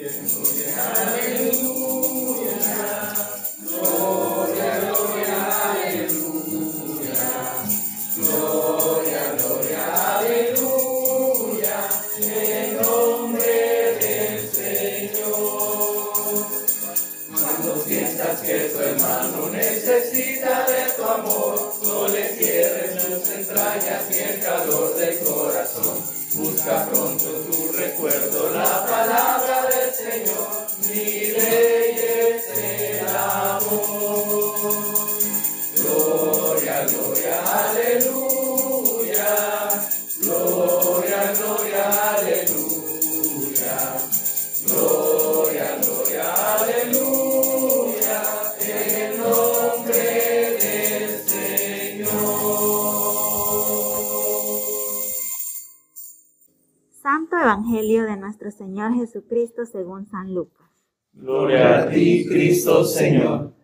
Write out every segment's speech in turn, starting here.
Gloria, gloria, aleluya, gloria, gloria, aleluya, en nombre del Señor, cuando sientas que tu hermano necesita de tu amor, no le cierres los entrañas, y el calor del corazón, busca pronto tu recuerdo, la palabra. Evangelio Señor Jesucristo según San Lucas. Gloria a ti, Cristo Señor.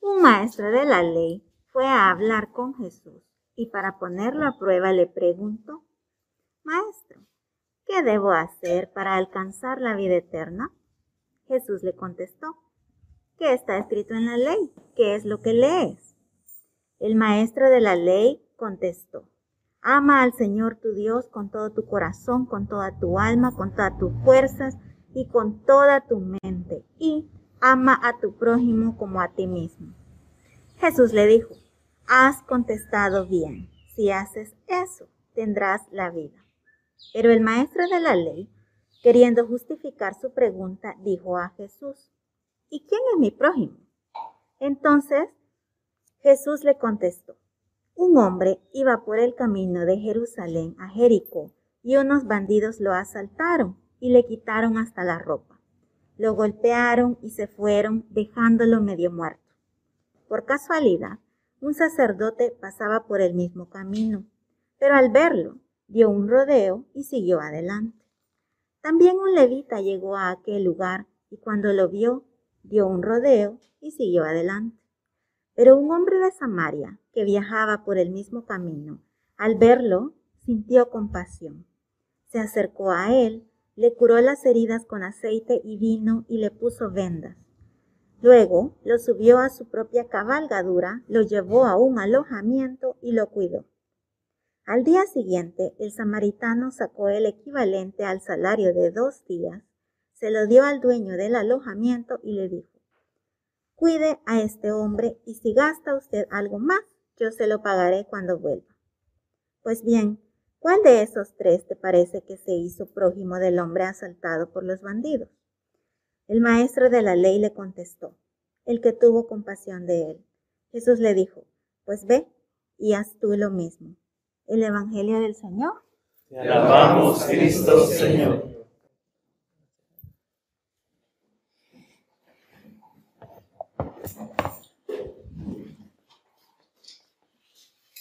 Un maestro de la ley fue a hablar con Jesús y para ponerlo a prueba le preguntó, Maestro, ¿qué debo hacer para alcanzar la vida eterna? Jesús le contestó, ¿qué está escrito en la ley? ¿Qué es lo que lees? El maestro de la ley contestó, Ama al Señor tu Dios con todo tu corazón, con toda tu alma, con todas tus fuerzas y con toda tu mente. Y ama a tu prójimo como a ti mismo. Jesús le dijo, has contestado bien. Si haces eso, tendrás la vida. Pero el maestro de la ley, queriendo justificar su pregunta, dijo a Jesús, ¿y quién es mi prójimo? Entonces Jesús le contestó, un hombre iba por el camino de Jerusalén a Jericó y unos bandidos lo asaltaron y le quitaron hasta la ropa. Lo golpearon y se fueron dejándolo medio muerto. Por casualidad, un sacerdote pasaba por el mismo camino, pero al verlo dio un rodeo y siguió adelante. También un levita llegó a aquel lugar y cuando lo vio dio un rodeo y siguió adelante. Pero un hombre de Samaria, que viajaba por el mismo camino, al verlo, sintió compasión. Se acercó a él, le curó las heridas con aceite y vino y le puso vendas. Luego lo subió a su propia cabalgadura, lo llevó a un alojamiento y lo cuidó. Al día siguiente, el samaritano sacó el equivalente al salario de dos días, se lo dio al dueño del alojamiento y le dijo, Cuide a este hombre y si gasta usted algo más, yo se lo pagaré cuando vuelva. Pues bien, ¿cuál de esos tres te parece que se hizo prójimo del hombre asaltado por los bandidos? El maestro de la ley le contestó, el que tuvo compasión de él. Jesús le dijo, pues ve y haz tú lo mismo. El Evangelio del Señor. Te alabamos, Cristo Señor.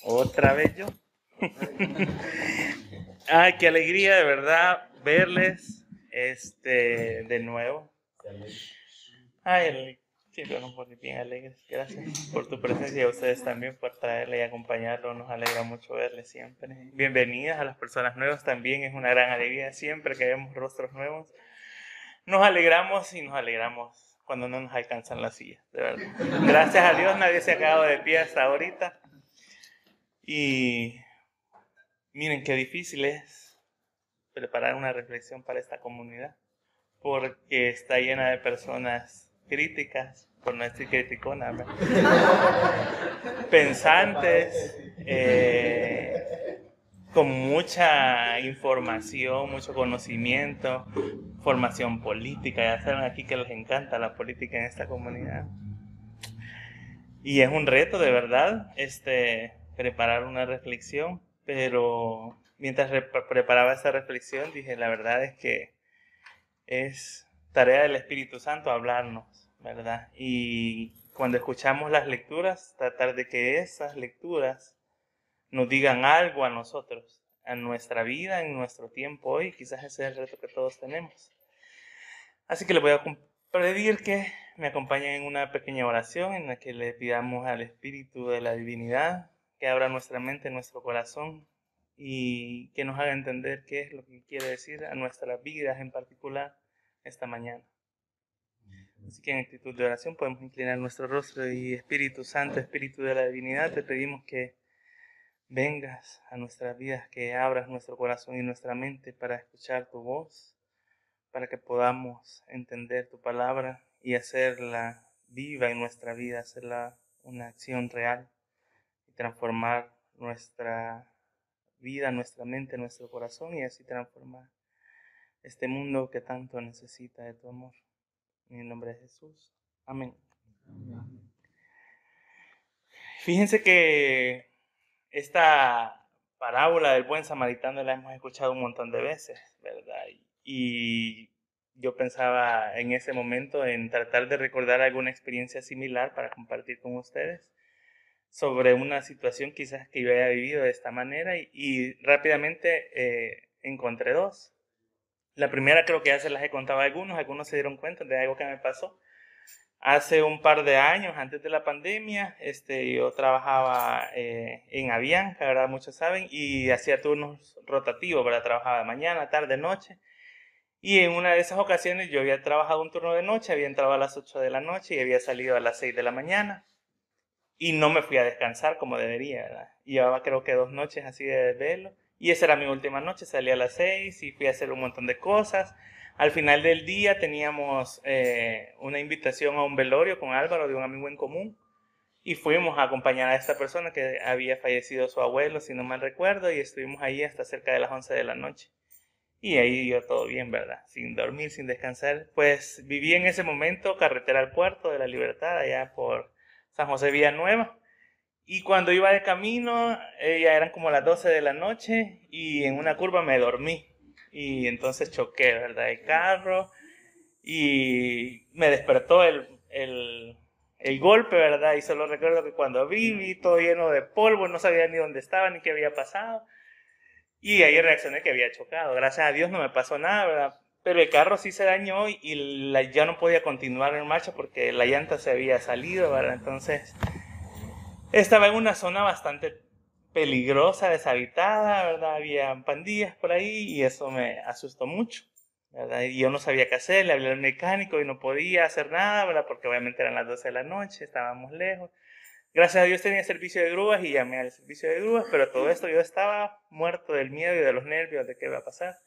Otra vez yo. Ay, qué alegría de verdad verles este de nuevo. Ay, siempre nos pone bien alegres. Gracias por tu presencia y a ustedes también por traerle y acompañarlo. Nos alegra mucho verles siempre. Bienvenidas a las personas nuevas también. Es una gran alegría siempre que vemos rostros nuevos. Nos alegramos y nos alegramos cuando no nos alcanzan las sillas, de verdad. Gracias a Dios nadie se ha quedado de pie hasta ahorita. Y miren qué difícil es preparar una reflexión para esta comunidad, porque está llena de personas críticas, por no decir criticonas, pensantes, eh, con mucha información, mucho conocimiento, formación política. Ya saben aquí que les encanta la política en esta comunidad. Y es un reto, de verdad, este, preparar una reflexión, pero mientras preparaba esa reflexión dije, la verdad es que es tarea del Espíritu Santo hablarnos, ¿verdad? Y cuando escuchamos las lecturas, tratar de que esas lecturas nos digan algo a nosotros, a nuestra vida, en nuestro tiempo hoy. Quizás ese es el reto que todos tenemos. Así que le voy a pedir que me acompañen en una pequeña oración en la que le pidamos al Espíritu de la Divinidad que abra nuestra mente, nuestro corazón y que nos haga entender qué es lo que quiere decir a nuestras vidas en particular esta mañana. Así que en actitud de oración podemos inclinar nuestro rostro y Espíritu Santo, Espíritu de la Divinidad, te pedimos que vengas a nuestras vidas, que abras nuestro corazón y nuestra mente para escuchar tu voz, para que podamos entender tu palabra y hacerla viva en nuestra vida, hacerla una acción real transformar nuestra vida, nuestra mente, nuestro corazón y así transformar este mundo que tanto necesita de tu amor. En el nombre de Jesús. Amén. Fíjense que esta parábola del buen samaritano la hemos escuchado un montón de veces, ¿verdad? Y yo pensaba en ese momento en tratar de recordar alguna experiencia similar para compartir con ustedes sobre una situación quizás que yo haya vivido de esta manera y, rápidamente eh, encontré dos. La primera creo que ya se las he contado a algunos, algunos se dieron cuenta de algo que me pasó. Hace un par de años, antes de la pandemia, este, yo trabajaba eh, en Avianca, ¿verdad? Muchos saben, y hacía turnos rotativos, ¿verdad? Trabajaba mañana, tarde, noche. Y en una de esas ocasiones yo había trabajado un turno de noche, había entrado a las 8 de la noche y había salido a las 6 de la mañana. Y no me fui a descansar como debería, ¿verdad? Llevaba creo que dos noches así de velo. Y esa era mi última noche, salí a las 6 y fui a hacer un montón de cosas. Al final del día teníamos eh, una invitación a un velorio con Álvaro de un amigo en común y fuimos a acompañar a esta persona que había fallecido su abuelo, si no mal recuerdo, y estuvimos ahí hasta cerca de las 11 de la noche. Y ahí dio todo bien, ¿verdad? Sin dormir, sin descansar. Pues viví en ese momento carretera al puerto de la Libertad, allá por San José Villanueva. Y cuando iba de camino, eh, ya eran como las 12 de la noche y en una curva me dormí y entonces choqué, ¿verdad? El carro y me despertó el, el, el, golpe, ¿verdad? Y solo recuerdo que cuando vi, vi todo lleno de polvo, no sabía ni dónde estaba ni qué había pasado. Y ahí reaccioné que había chocado. Gracias a Dios no me pasó nada, ¿verdad? Pero el carro sí se dañó y ya no podía continuar en marcha porque la llanta se había salido, ¿verdad? Entonces estaba en una zona bastante peligrosa, deshabitada, ¿verdad? Había pandillas por ahí y eso me asustó mucho, ¿verdad? Y yo no sabía qué hacer, le hablé al mecánico y no podía hacer nada, ¿verdad? Porque obviamente eran las 12 de la noche, estábamos lejos. Gracias a Dios tenía servicio de grúas y llamé al servicio de grúas, pero todo esto yo estaba muerto del miedo y de los nervios de qué iba a pasar.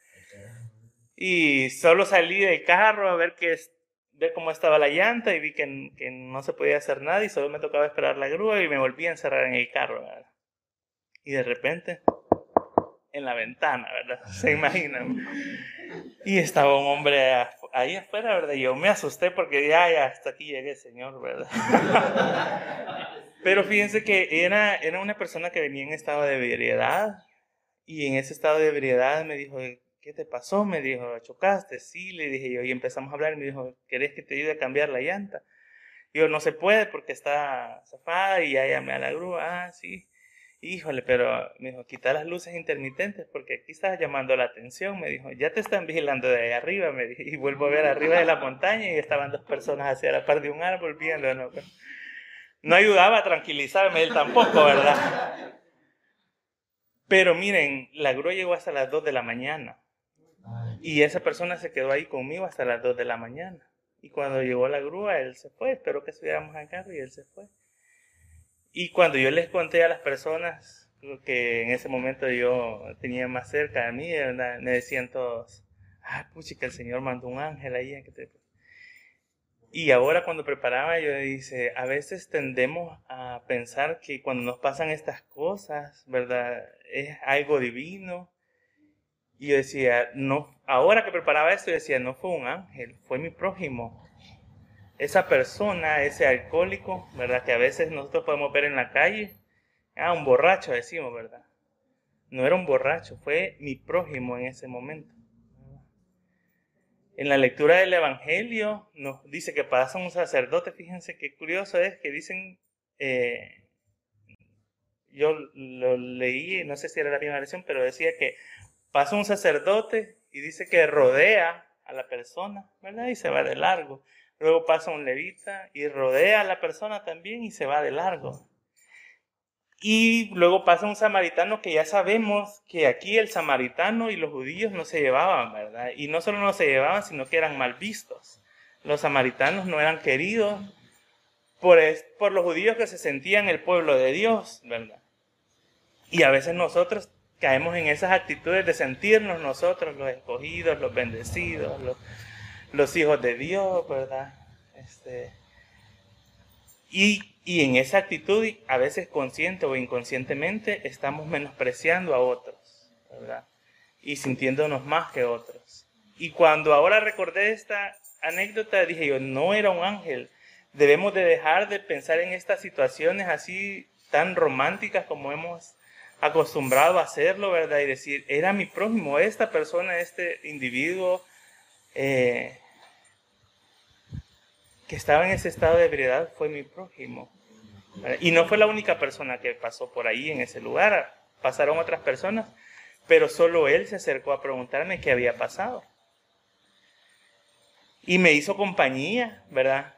Y solo salí del carro a ver qué ver cómo estaba la llanta y vi que, que, no se podía hacer nada y solo me tocaba esperar la grúa y me volví a encerrar en el carro. Y de repente, en la ventana, ¿verdad? Se imaginan. Y estaba un hombre ahí afuera, ¿verdad? Y yo me asusté porque ya, ya, hasta aquí llegué, Señor, ¿verdad? Pero fíjense que era, era una persona que venía en estado de ebriedad. Y en ese estado de ebriedad me dijo, ¿qué te pasó? Me dijo, ¿chocaste? Sí, le dije yo. Y empezamos a hablar me dijo, ¿querés que te ayude a cambiar la llanta? Y yo, no se puede porque está zafada y ya llamé a la grúa. Ah, sí. Híjole, pero me dijo, quita las luces intermitentes porque aquí estás llamando la atención. Me dijo, ya te están vigilando de ahí arriba. Me dijo, y vuelvo a ver arriba de la montaña y estaban dos personas hacia la par de un árbol viendo. No, no ayudaba a tranquilizarme él tampoco, ¿verdad? Pero miren, la grúa llegó hasta las 2 de la mañana. Y esa persona se quedó ahí conmigo hasta las 2 de la mañana. Y cuando llegó la grúa, él se fue. Espero que estuviéramos en carro y él se fue. Y cuando yo les conté a las personas que en ese momento yo tenía más cerca de mí, me decían todos, ah, puchi, que el Señor mandó un ángel ahí. Y ahora cuando preparaba yo dice, a veces tendemos a pensar que cuando nos pasan estas cosas, ¿verdad? Es algo divino. Y yo decía, no, ahora que preparaba esto, yo decía, no fue un ángel, fue mi prójimo esa persona, ese alcohólico, ¿verdad? Que a veces nosotros podemos ver en la calle, ah, un borracho decimos, ¿verdad? No era un borracho, fue mi prójimo en ese momento. En la lectura del Evangelio nos dice que pasa un sacerdote, fíjense qué curioso es que dicen, eh, yo lo leí, no sé si era la misma versión, pero decía que pasa un sacerdote y dice que rodea a la persona, ¿verdad? Y se va de largo. Luego pasa un levita y rodea a la persona también y se va de largo. Y luego pasa un samaritano que ya sabemos que aquí el samaritano y los judíos no se llevaban, ¿verdad? Y no solo no se llevaban, sino que eran mal vistos. Los samaritanos no eran queridos por, los judíos que se sentían el pueblo de Dios, ¿verdad? Y a veces nosotros caemos en esas actitudes de sentirnos nosotros los escogidos, los bendecidos, los, hijos de Dios, ¿verdad? Este, y, y, en esa actitud, a veces consciente o inconscientemente, estamos menospreciando a otros, ¿verdad? Y sintiéndonos más que otros. Y cuando ahora recordé esta anécdota, dije yo, no era un ángel. Debemos de dejar de pensar en estas situaciones así tan románticas como hemos acostumbrado a hacerlo, ¿verdad? Y decir, era mi prójimo, esta persona, este individuo eh, que estaba en ese estado de ebriedad fue mi prójimo. Y no fue la única persona que pasó por ahí en ese lugar, pasaron otras personas, pero solo él se acercó a preguntarme qué había pasado. Y me hizo compañía, ¿verdad?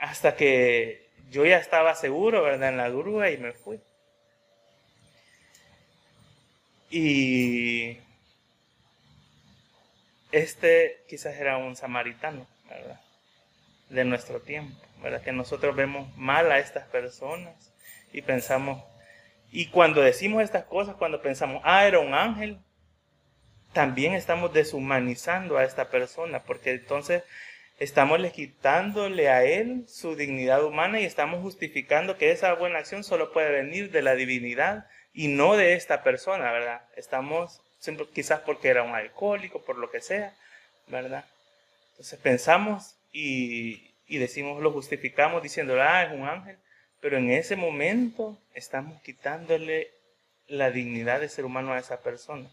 Hasta que yo ya estaba seguro, ¿verdad? En la grúa y me fui. Y este quizás era un samaritano. De nuestro tiempo, ¿verdad? Que nosotros vemos mal a estas personas y pensamos, y cuando decimos estas cosas, cuando pensamos, ah, era un ángel, también estamos deshumanizando a esta persona, porque entonces estamos le quitándole a él su dignidad humana y estamos justificando que esa buena acción solo puede venir de la divinidad y no de esta persona, ¿verdad? Estamos, quizás porque era un alcohólico, por lo que sea, ¿verdad? Entonces pensamos y, y decimos, lo justificamos diciendo, ah, es un ángel, pero en ese momento estamos quitándole la dignidad de ser humano a esa persona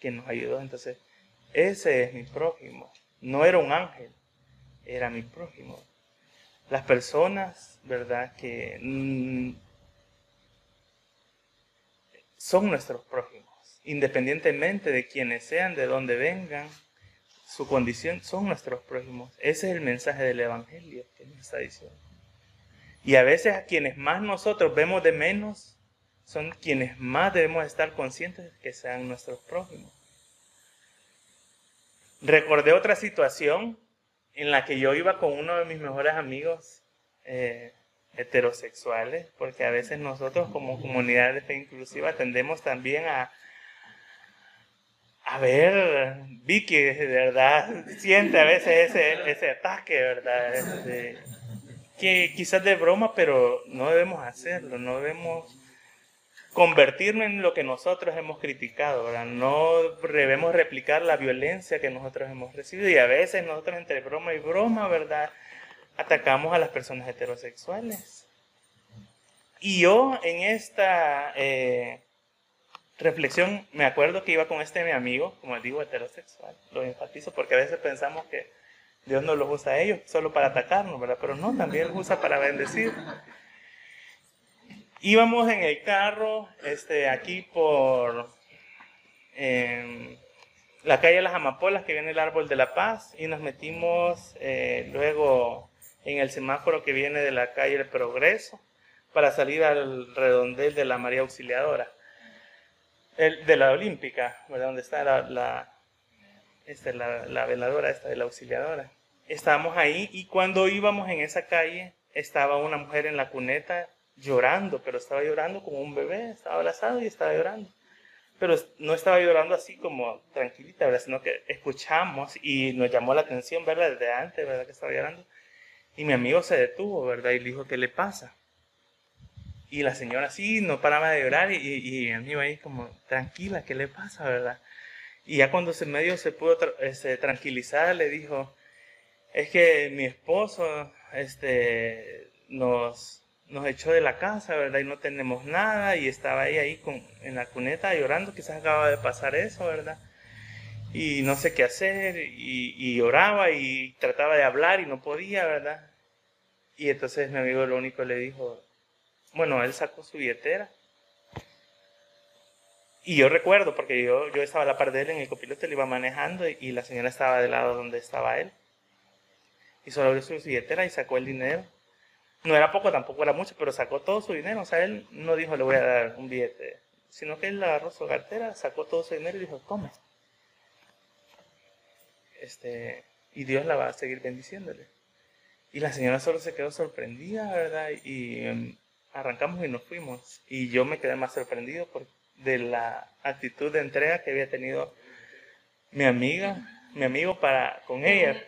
que nos ayudó. Entonces, ese es mi prójimo. No era un ángel, era mi prójimo. Las personas, ¿verdad? Que mm, son nuestros prójimos, independientemente de quienes sean, de dónde vengan, su condición, son nuestros prójimos. Ese es el mensaje del Evangelio que nos está diciendo. Y a veces a quienes más nosotros vemos de menos, son quienes más debemos estar conscientes de que sean nuestros prójimos. Recordé otra situación en la que yo iba con uno de mis mejores amigos, eh, heterosexuales, porque a veces nosotros como comunidad de fe inclusiva tendemos también a, a ver, Vicky, de verdad, siente a veces ese, ese ataque, ¿verdad? Este, que quizás de broma, pero no debemos hacerlo, no debemos convertirnos en lo que nosotros hemos criticado, ¿verdad? No debemos replicar la violencia que nosotros hemos recibido y a veces nosotros entre broma y broma, ¿verdad? Atacamos a las personas heterosexuales. Y yo en esta eh, reflexión me acuerdo que iba con este mi amigo, como digo, heterosexual. Lo enfatizo porque a veces pensamos que Dios no los usa a ellos solo para atacarnos, ¿verdad? Pero no, también los usa para bendecir. Íbamos en el carro, este, aquí por em, la calle de las Amapolas, que viene el árbol de la paz, y nos metimos eh, luego en el semáforo que viene de la calle El Progreso para salir al redondel de la María Auxiliadora, el, de la Olímpica, donde está la, la, este, la, la veladora esta de la Auxiliadora. Estábamos ahí y cuando íbamos en esa calle estaba una mujer en la cuneta llorando, pero estaba llorando como un bebé, estaba abrazado y estaba llorando. Pero no estaba llorando así como tranquilita, ¿verdad? sino que escuchamos y nos llamó la atención verla desde antes, ¿verdad? Que estaba llorando. Y mi amigo se detuvo, ¿verdad? Y le dijo, ¿qué le pasa? Y la señora sí, no paraba de llorar y, y, mi amigo ahí como, tranquila, ¿qué le pasa, verdad? Y ya cuando se medio se pudo este, tranquilizar, le dijo, es que mi esposo este, nos, nos echó de la casa, ¿verdad? Y no tenemos nada y estaba ahí, ahí con, en la cuneta llorando, quizás acaba de pasar eso, ¿verdad? Y no sé qué hacer y, y oraba y trataba de hablar y no podía, ¿verdad? Y entonces mi amigo lo único le dijo, bueno, él sacó su billetera. Y yo recuerdo, porque yo, yo estaba a la par de él en el copiloto, le iba manejando y, la señora estaba del lado donde estaba él. Y solo abrió su billetera y sacó el dinero. No era poco, tampoco era mucho, pero sacó todo su dinero. O sea, él no dijo le voy a dar un billete, sino que él agarró su cartera, sacó todo su dinero y dijo, tome este, y Dios la va a seguir bendiciéndole. Y la señora solo se quedó sorprendida, ¿verdad? Y em, arrancamos y nos fuimos. Y yo me quedé más sorprendido por, de la actitud de entrega que había tenido mi amiga, mi amigo para con ella.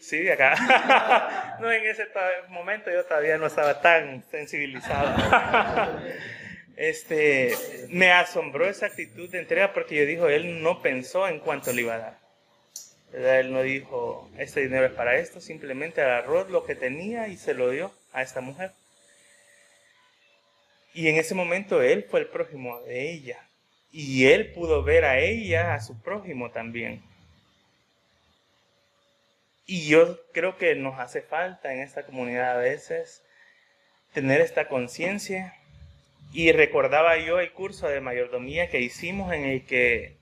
Sí, acá. no, en ese momento yo todavía no estaba tan sensibilizado. este, me asombró esa actitud de entrega porque yo dijo, él no pensó en cuánto le iba a dar. Él no dijo, este dinero es para esto, simplemente agarró lo que tenía y se lo dio a esta mujer. Y en ese momento él fue el prójimo de ella. Y él pudo ver a ella, a su prójimo también. Y yo creo que nos hace falta en esta comunidad a veces tener esta conciencia. Y recordaba yo el curso de mayordomía que hicimos en el que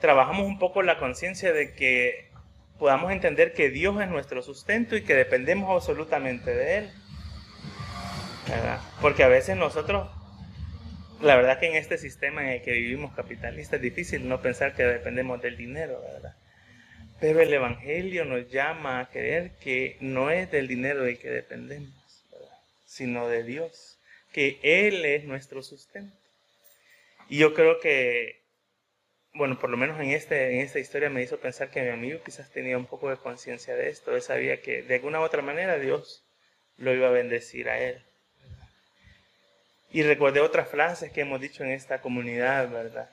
trabajamos un poco la conciencia de que podamos entender que Dios es nuestro sustento y que dependemos absolutamente de Él. Porque a veces nosotros, la verdad que en este sistema en el que vivimos capitalista es difícil no pensar que dependemos del dinero, ¿verdad? Pero el Evangelio nos llama a creer que no es del dinero del que dependemos, sino de Dios, que Él es nuestro sustento. Y yo creo que bueno, por lo menos en, este, en esta historia me hizo pensar que mi amigo quizás tenía un poco de conciencia de esto. Él sabía que de alguna otra manera Dios lo iba a bendecir a él. Y recordé otras frases que hemos dicho en esta comunidad, ¿verdad?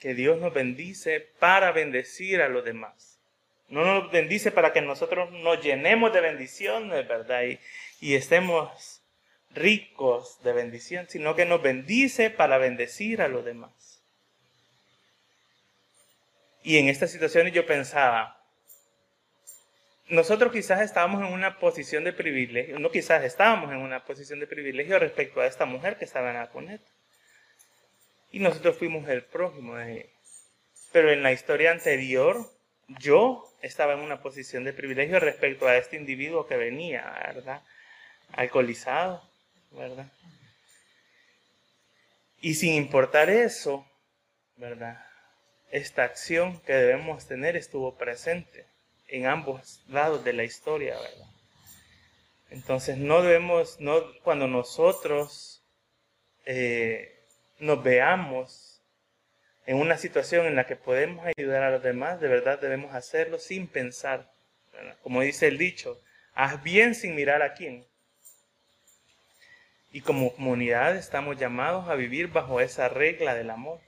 Que Dios nos bendice para bendecir a los demás. No nos bendice para que nosotros nos llenemos de bendiciones, ¿verdad? Y estemos ricos de bendición, sino que nos bendice para bendecir a los demás. Y en estas situaciones yo pensaba, nosotros quizás estábamos en una posición de privilegio, no quizás estábamos en una posición de privilegio respecto a esta mujer que estaba en la cuneta. Y nosotros fuimos el prójimo de ella. Pero en la historia anterior, yo estaba en una posición de privilegio respecto a este individuo que venía, ¿verdad? Alcoholizado, ¿verdad? Y sin importar eso, ¿verdad? Esta acción que debemos tener estuvo presente en ambos lados de la historia, ¿verdad? Entonces no debemos, no, cuando nosotros eh, nos veamos en una situación en la que podemos ayudar a los demás, de verdad debemos hacerlo sin pensar. Como dice el dicho, haz bien sin mirar a quién. Y como comunidad estamos llamados a vivir bajo esa regla del amor.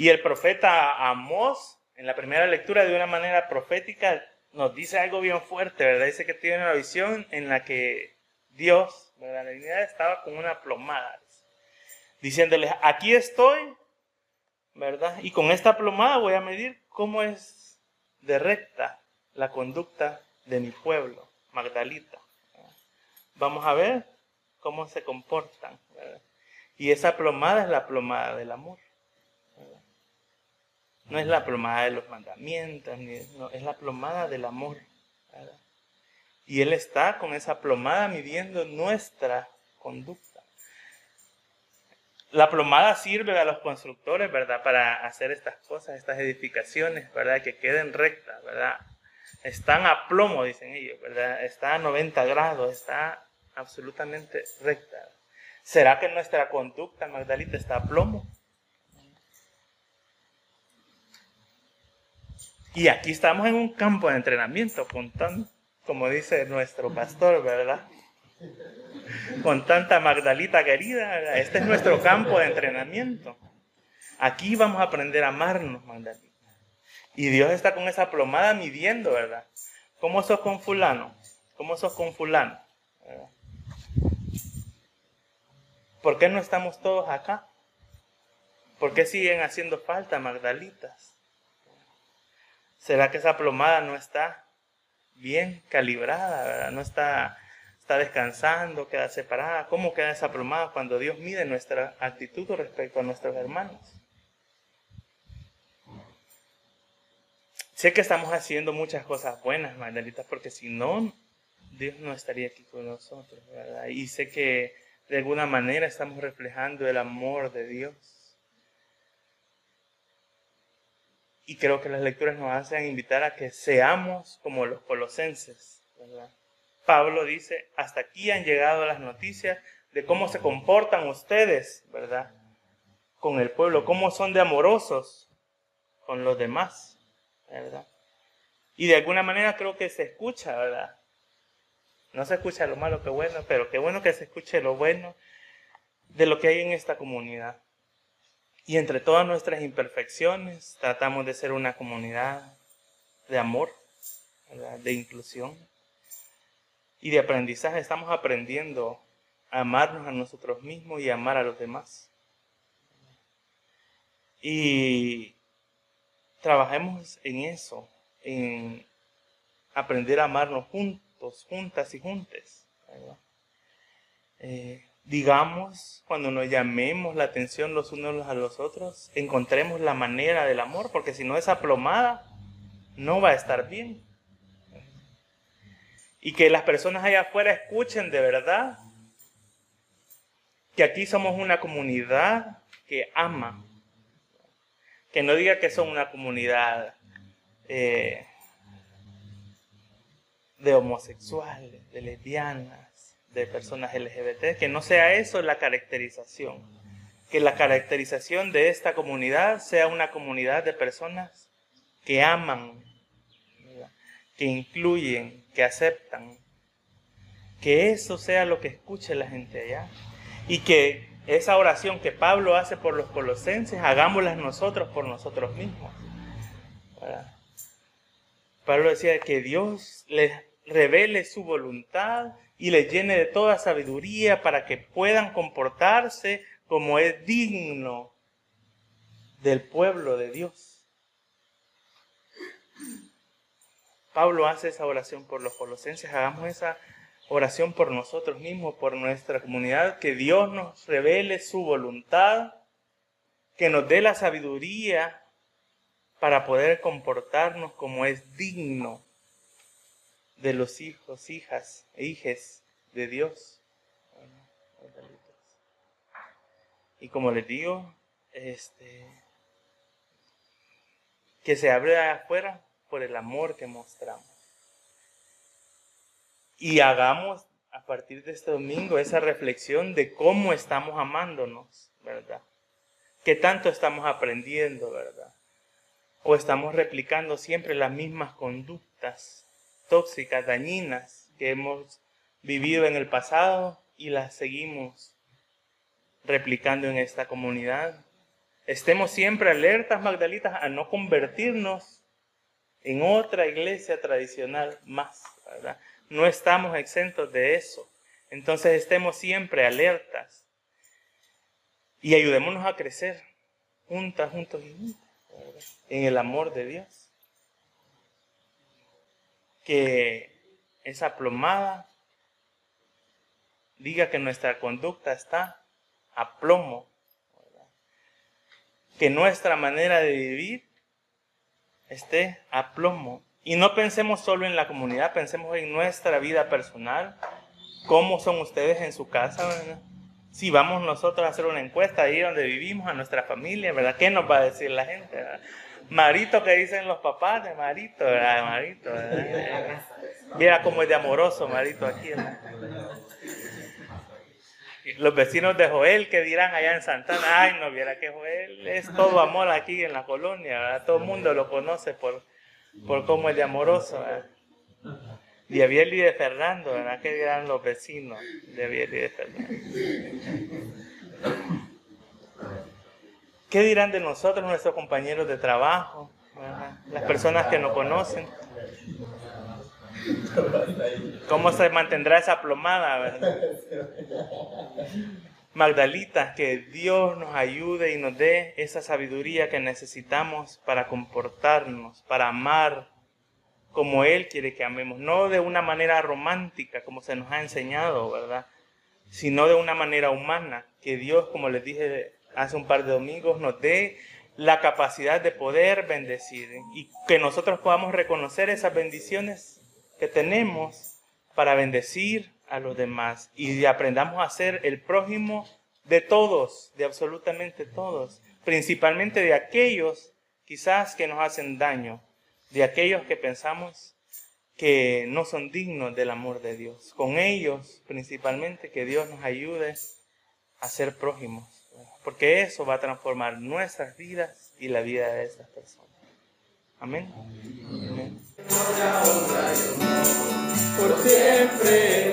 Y el profeta Amós, en la primera lectura, de una manera profética, nos dice algo bien fuerte, ¿verdad? Dice que tiene una visión en la que Dios. La divinidad estaba con una plomada, diciéndoles, aquí estoy, ¿verdad? Y con esta plomada voy a medir cómo es de recta la conducta de mi pueblo, Magdalita. Vamos a ver cómo se comportan, ¿verdad? Y esa plomada es la plomada del amor. No es la plomada de los mandamientos, no, es la plomada del amor. Y Él está con esa plomada midiendo nuestra conducta. La plomada sirve a los constructores, ¿verdad? Para hacer estas cosas, estas edificaciones, ¿verdad? Que queden rectas, ¿verdad? Están a plomo, dicen ellos, ¿verdad? Está a 90 grados, está absolutamente recta. ¿Será que nuestra conducta, Magdalita, está a plomo? Y aquí estamos en un campo de entrenamiento, con como dice nuestro pastor, ¿verdad? Con tanta Magdalita querida, este es nuestro campo de entrenamiento. Aquí vamos a aprender a amarnos, Magdalita. Y Dios está con esa plomada midiendo, ¿verdad? ¿Cómo sos con fulano? ¿Cómo sos con fulano? ¿Por qué no estamos todos acá? ¿Por qué siguen haciendo falta Magdalitas? ¿Será que esa plomada no está bien calibrada, No está, está descansando, queda separada. ¿Cómo queda esa plomada cuando Dios mide nuestra actitud respecto a nuestros hermanos? Sé que estamos haciendo muchas cosas buenas, Magdalita, porque si no, Dios no estaría aquí con nosotros, ¿verdad? Y sé que de alguna manera estamos reflejando el amor de Dios. Y creo que las lecturas nos hacen invitar a que seamos como los colosenses. Pablo dice, hasta aquí han llegado las noticias de cómo se comportan ustedes, ¿verdad? Con el pueblo, cómo son de amorosos con los demás, ¿verdad? Y de alguna manera creo que se escucha, ¿verdad? No se escucha lo malo que bueno, pero qué bueno que se escuche lo bueno de lo que hay en esta comunidad. Y entre todas nuestras imperfecciones, tratamos de ser una comunidad de amor, de inclusión y de aprendizaje. Estamos aprendiendo a amarnos a nosotros mismos y a amar a los demás. Y trabajemos en eso, en aprender a amarnos juntos, juntas y juntes. Digamos, cuando nos llamemos la atención los unos a los otros, encontremos la manera del amor, porque si no es aplomada, no va a estar bien. Y que las personas allá afuera escuchen de verdad que aquí somos una comunidad que ama. Que no diga que son una comunidad eh, de homosexuales, de lesbianas, de personas LGBT, que no sea eso la caracterización, que la caracterización de esta comunidad sea una comunidad de personas que aman, que incluyen, que aceptan, que eso sea lo que escuche la gente allá. Y que esa oración que Pablo hace por los colosenses, hagámosla nosotros por nosotros mismos. Pablo decía que Dios les revele su voluntad y les llene de toda sabiduría para que puedan comportarse como es digno del pueblo de Dios. Pablo hace esa oración por los colosenses, hagamos esa oración por nosotros mismos, por nuestra comunidad, que Dios nos revele su voluntad, que nos dé la sabiduría para poder comportarnos como es digno de los hijos, hijas e hijes de Dios. Y como les digo, este, que se abre afuera por el amor que mostramos. Y hagamos a partir de este domingo esa reflexión de cómo estamos amándonos, ¿verdad? ¿Qué tanto estamos aprendiendo, verdad? O estamos replicando siempre las mismas conductas tóxicas, dañinas que hemos vivido en el pasado y las seguimos replicando en esta comunidad. Estemos siempre alertas, Magdalitas, a no convertirnos en otra iglesia tradicional más. No estamos exentos de eso. Entonces estemos siempre alertas y ayudémonos a crecer juntas, juntos y juntas, en el amor de Dios que esa plomada diga que nuestra conducta está a plomo, que nuestra manera de vivir esté a plomo. Y no pensemos solo en la comunidad, pensemos en nuestra vida personal, cómo son ustedes en su casa, Si vamos nosotros a hacer una encuesta ahí donde vivimos, a nuestra familia, ¿verdad? ¿Qué nos va a decir la gente? Marito que dicen los papás de Marito, ¿verdad? Marito. Mira cómo es de amoroso Marito aquí. Los vecinos de Joel que dirán allá en Santana, ay no, viera que Joel es todo amor aquí en la colonia, ¿verdad? Todo el mundo lo conoce por, por cómo es de amoroso. ¿verdad? De Abiel y de Fernando, ¿verdad? ¿Qué dirán los vecinos de Abiel y de Fernando? ¿Qué dirán de nosotros nuestros compañeros de trabajo? Las personas que nos conocen. ¿Cómo se mantendrá esa plomada? ¿verdad? Magdalita, que Dios nos ayude y nos dé esa sabiduría que necesitamos para comportarnos, para amar como Él quiere que amemos, no de una manera romántica como se nos ha enseñado, ¿verdad? Sino de una manera humana, que Dios, como les dije hace un par de domingos, nos dé la capacidad de poder bendecir y que nosotros podamos reconocer esas bendiciones que tenemos para bendecir a los demás y aprendamos a ser el prójimo de todos, de absolutamente todos, principalmente de aquellos quizás que nos hacen daño, de aquellos que pensamos que no son dignos del amor de Dios. Con ellos, principalmente, que Dios nos ayude a ser prójimos, porque eso va a transformar nuestras vidas y la vida de estas personas. Amén. Amén. Por siempre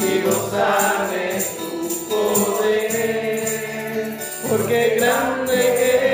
y gozar de tu poder, porque grande